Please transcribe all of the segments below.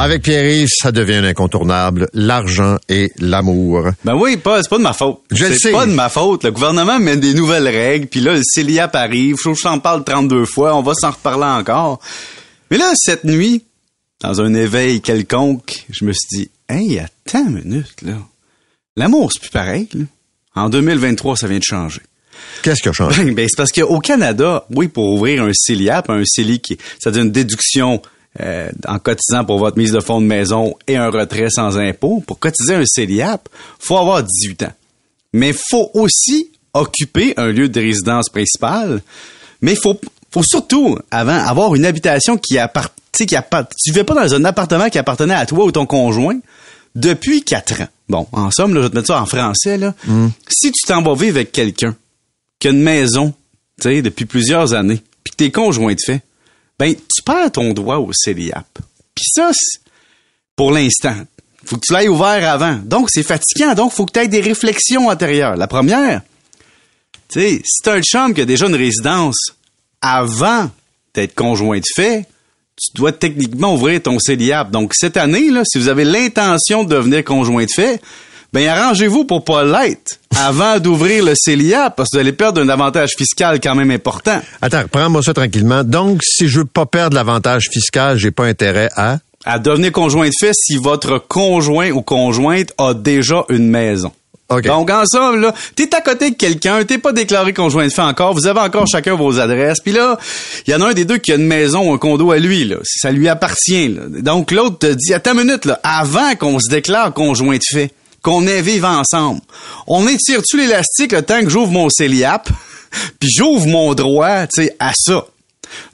Avec Pierre-Yves, ça devient un incontournable, l'argent et l'amour. Ben oui, pas, c'est pas de ma faute. Je le c'est sais. pas de ma faute. Le gouvernement met des nouvelles règles, puis là, le CELIAP arrive. Je t'en parle 32 fois. On va s'en reparler encore. Mais là, cette nuit, dans un éveil quelconque, je me suis dit, hey, attends une minute, là. L'amour, c'est plus pareil, là. En 2023, ça vient de changer. Qu'est-ce qui a changé? Ben, c'est parce qu'au Canada, oui, pour ouvrir un CELIAP, un CELI, qui, c'est-à-dire une déduction euh, en cotisant pour votre mise de fonds de maison et un retrait sans impôt, pour cotiser un CELIAP, faut avoir 18 ans. Mais faut aussi occuper un lieu de résidence principale, mais faut faut surtout avant avoir une habitation qui appartient qui appart tu vivais pas dans un appartement qui appartenait à toi ou ton conjoint depuis 4 ans. Bon, en somme, là, je vais te mettre ça en français là. Si tu t'en vas vivre avec quelqu'un qui a une maison, tu sais, depuis plusieurs années, puis que t'es conjoint de fait, ben, tu perds ton droit au CELIAP. Puis ça, pour l'instant, faut que tu l'aies ouvert avant. Donc, c'est fatigant. Donc, faut que tu aies des réflexions antérieures. La première, tu sais, si t'as un chum qui a déjà une résidence avant d'être conjoint de fait, tu dois techniquement ouvrir ton CELIAP. Donc, cette année, là, si vous avez l'intention de devenir conjoint de fait, ben, arrangez-vous pour pas l'être avant d'ouvrir le CELIAP parce que vous allez perdre un avantage fiscal quand même important. Attends, prends-moi ça tranquillement. Donc, si je veux pas perdre l'avantage fiscal, j'ai pas intérêt à... À devenir conjoint de fait si votre conjoint ou conjointe a déjà une maison. OK. Donc, ensemble, là, t'es à côté de quelqu'un, t'es pas déclaré conjoint de fait encore, vous avez encore chacun vos adresses, puis là, il y en a un des deux qui a une maison ou un condo à lui, là. Ça lui appartient, là. Donc, l'autre te dit, attends une minute, là, avant qu'on se déclare conjoint de fait, qu'on ait vivre ensemble, on étire-tu l'élastique le temps que j'ouvre mon CELIAP, puis j'ouvre mon droit, tu sais, à ça.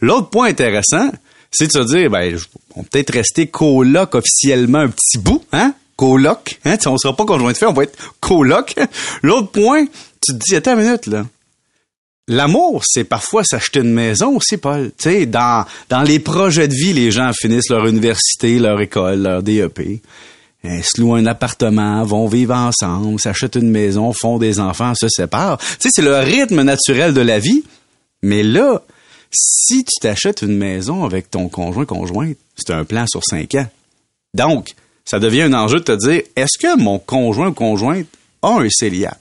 L'autre point intéressant, c'est de se dire, ben, on peut peut-être rester coloc officiellement un petit bout, hein? Coloc, hein? T'sais, On sera pas conjoint de fait, on va être coloc. L'autre point, tu te dis, attends une minute, là. L'amour, c'est parfois s'acheter une maison aussi, Paul. Tu sais, dans, dans les projets de vie, les gens finissent leur université, leur école, leur DEP. Ils se louent un appartement, vont vivre ensemble, s'achètent une maison, font des enfants, se séparent. Tu sais, c'est le rythme naturel de la vie. Mais là, si tu t'achètes une maison avec ton conjoint conjointe, c'est un plan sur cinq ans. Donc, ça devient un enjeu de te dire, est-ce que mon conjoint ou conjointe a un CELIAP?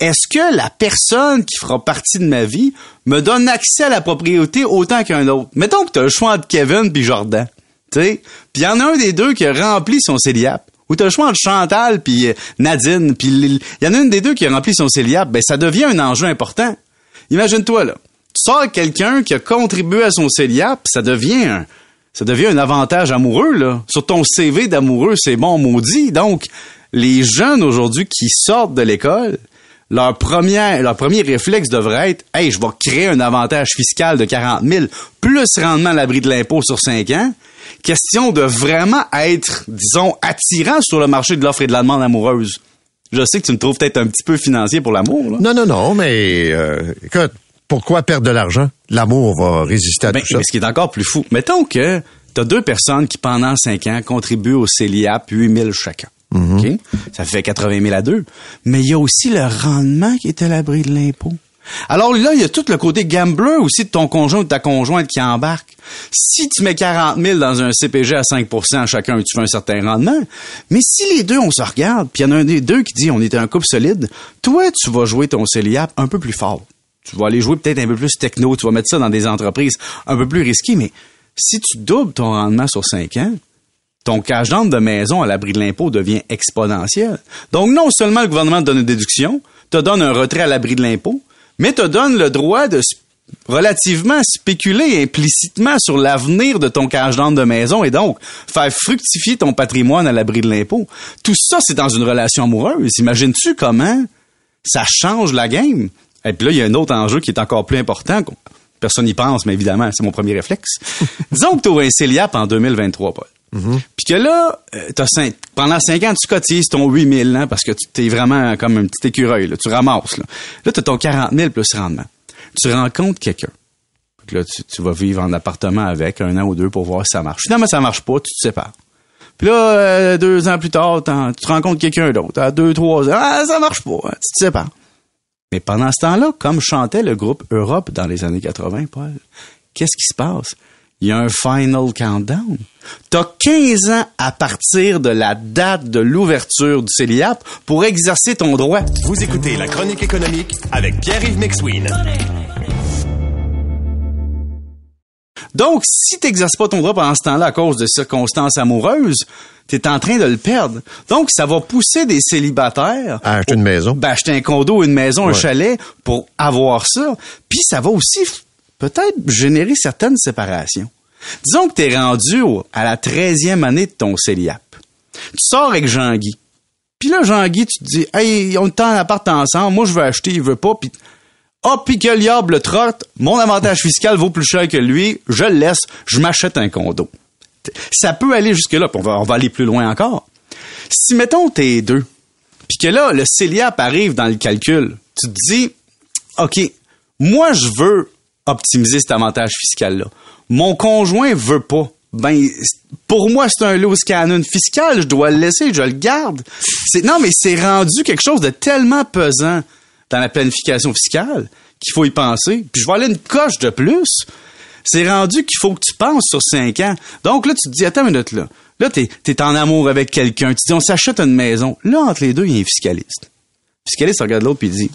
Est-ce que la personne qui fera partie de ma vie me donne accès à la propriété autant qu'un autre? Mettons que tu as le choix entre Kevin puis Jordan. Puis il y en a un des deux qui a rempli son CELIAP. Ou tu as le choix entre Chantal puis euh, Nadine. Puis il y en a une des deux qui a rempli son CELIAP. Ben, ça devient un enjeu important. Imagine-toi, là. Tu sors quelqu'un qui a contribué à son CELIAP, ça devient un, ça devient un avantage amoureux, là. Sur ton CV d'amoureux, c'est bon, maudit. Donc, les jeunes aujourd'hui qui sortent de l'école, leur première, leur premier réflexe devrait être, hey, je vais créer un avantage fiscal de 40 000, plus rendement à l'abri de l'impôt sur 5 ans. Question de vraiment être, disons, attirant sur le marché de l'offre et de la demande amoureuse. Je sais que tu me trouves peut-être un petit peu financier pour l'amour, là. Non, non, non, mais... euh, écoute, pourquoi perdre de l'argent? L'amour va résister à Ben, tout ça. mais ce qui est encore plus fou, mettons que tu as deux personnes qui, pendant cinq ans, contribuent au CELIAP 8 000 Mhm. OK? Ça fait 80 000 à deux. Mais il y a aussi le rendement qui est à l'abri de l'impôt. Alors là, il y a tout le côté gambler aussi de ton conjoint ou de ta conjointe qui embarque. Si tu mets 40 000 dans un CPG à 5% chacun, tu fais un certain rendement. Mais si les deux, on se regarde, puis il y en a un des deux qui dit on est un couple solide, toi, tu vas jouer ton CELIAP un peu plus fort. Tu vas aller jouer peut-être un peu plus techno, tu vas mettre ça dans des entreprises un peu plus risquées, mais si tu doubles ton rendement sur 5 ans, ton cash d'âme de maison à l'abri de l'impôt devient exponentiel. Donc, non seulement le gouvernement te donne une déduction, te donne un retrait à l'abri de l'impôt, mais te donne le droit de relativement spéculer implicitement sur l'avenir de ton cash d'âme de maison et donc faire fructifier ton patrimoine à l'abri de l'impôt. Tout ça, c'est dans une relation amoureuse. Imagines-tu comment ça change la game? Et puis là, il y a un autre enjeu qui est encore plus important. Personne n'y pense, mais évidemment, c'est mon premier réflexe. Disons que tu as un CELIAP en 2023, Paul. Puis que là, euh, pendant cinq ans, tu cotises ton 8000 hein, parce que tu es vraiment comme un petit écureuil. Tu ramasses. Là, tu as ton 40 000 plus rendement. Tu rencontres quelqu'un. Là, tu, vas vivre en appartement avec un an ou deux pour voir si ça marche. Finalement, ça marche pas, tu te sépares. Puis là, euh, deux ans plus tard, tu rencontres quelqu'un d'autre. À deux, trois ans, ah, ça marche pas, hein, tu te sépares. Mais pendant ce temps-là, comme chantait le groupe Europe dans les années 80, Paul, qu'est-ce qui se passe? Il y a un final countdown. T'as 15 ans à partir de la date de l'ouverture du CELIAP pour exercer ton droit. Vous écoutez La Chronique économique avec Pierre-Yves McSween. Donc, si t'exerces pas ton droit pendant ce temps-là à cause de circonstances amoureuses, t'es en train de le perdre. Donc, ça va pousser des célibataires À acheter une maison. ben, acheter un condo, une maison, un chalet pour avoir ça. Puis ça va aussi peut-être générer certaines séparations. Disons que t'es rendu au- à la 13e année de ton céliap. Tu sors avec Jean-Guy. Puis là, Jean-Guy, tu te dis, hey, on est en appart ensemble, moi je veux acheter, il veut pas, puis ah, puis que le trotte, mon avantage fiscal vaut plus cher que lui, je le laisse, je m'achète un condo. Ça peut aller jusque-là, on va, on va aller plus loin encore. Si, mettons, t'es deux, puis que là, le CELIAP arrive dans le calcul, tu te dis, OK, moi, je veux optimiser cet avantage fiscal-là. Mon conjoint veut pas. Ben, pour moi, c'est un loose cannon fiscal. Je dois le laisser, je le garde. Non, mais c'est rendu quelque chose de tellement pesant dans la planification fiscale qu'il faut y penser. Puis je vais aller une coche de plus. C'est rendu qu'il faut que tu penses sur cinq ans. Donc là, tu te dis, attends une minute, là. Là, t'es, t'es en amour avec quelqu'un. Tu dis, on s'achète une maison. Là, entre les deux, il y a un fiscaliste. Le fiscaliste regarde l'autre puis il dit,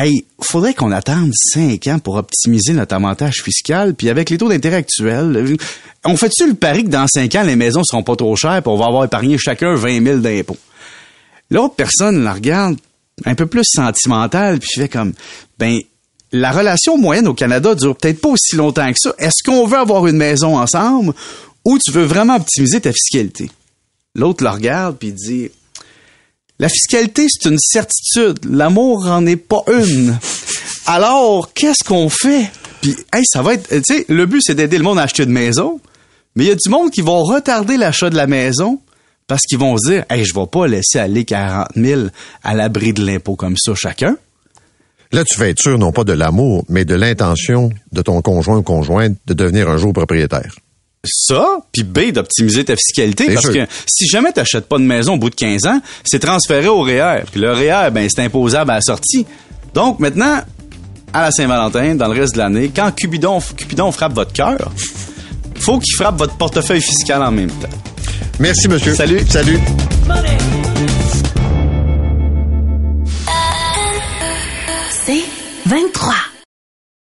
Hey, faudrait qu'on attende cinq ans pour optimiser notre avantage fiscal, puis avec les taux d'intérêt actuels, euh, on fait-tu le pari que dans cinq ans, les maisons seront pas trop chères, puis on va avoir épargné chacun 20 000 d'impôts? L'autre personne la regarde un peu plus sentimentale, puis fait comme, ben, la relation moyenne au Canada dure peut-être pas aussi longtemps que ça. Est-ce qu'on veut avoir une maison ensemble, ou tu veux vraiment optimiser ta fiscalité? L'autre le regarde, puis dit, la fiscalité, c'est une certitude. L'amour en est pas une. Alors, qu'est-ce qu'on fait? Puis, hey, ça va être, tu sais, le but, c'est d'aider le monde à acheter une maison. Mais il y a du monde qui vont retarder l'achat de la maison parce qu'ils vont se dire, hey, je vais pas laisser aller 40 000 à l'abri de l'impôt comme ça chacun. Là, tu vas être sûr, non pas de l'amour, mais de l'intention de ton conjoint ou conjointe de devenir un jour propriétaire. Ça, puis B, d'optimiser ta fiscalité. Parce sûr. que si jamais tu n'achètes pas de maison au bout de 15 ans, c'est transféré au REER. Puis le REER, ben, c'est imposable à la sortie. Donc maintenant, à la Saint-Valentin, dans le reste de l'année, quand Cupidon, Cupidon frappe votre cœur, faut qu'il frappe votre portefeuille fiscal en même temps. Merci, monsieur. Salut. Salut. C'est 23.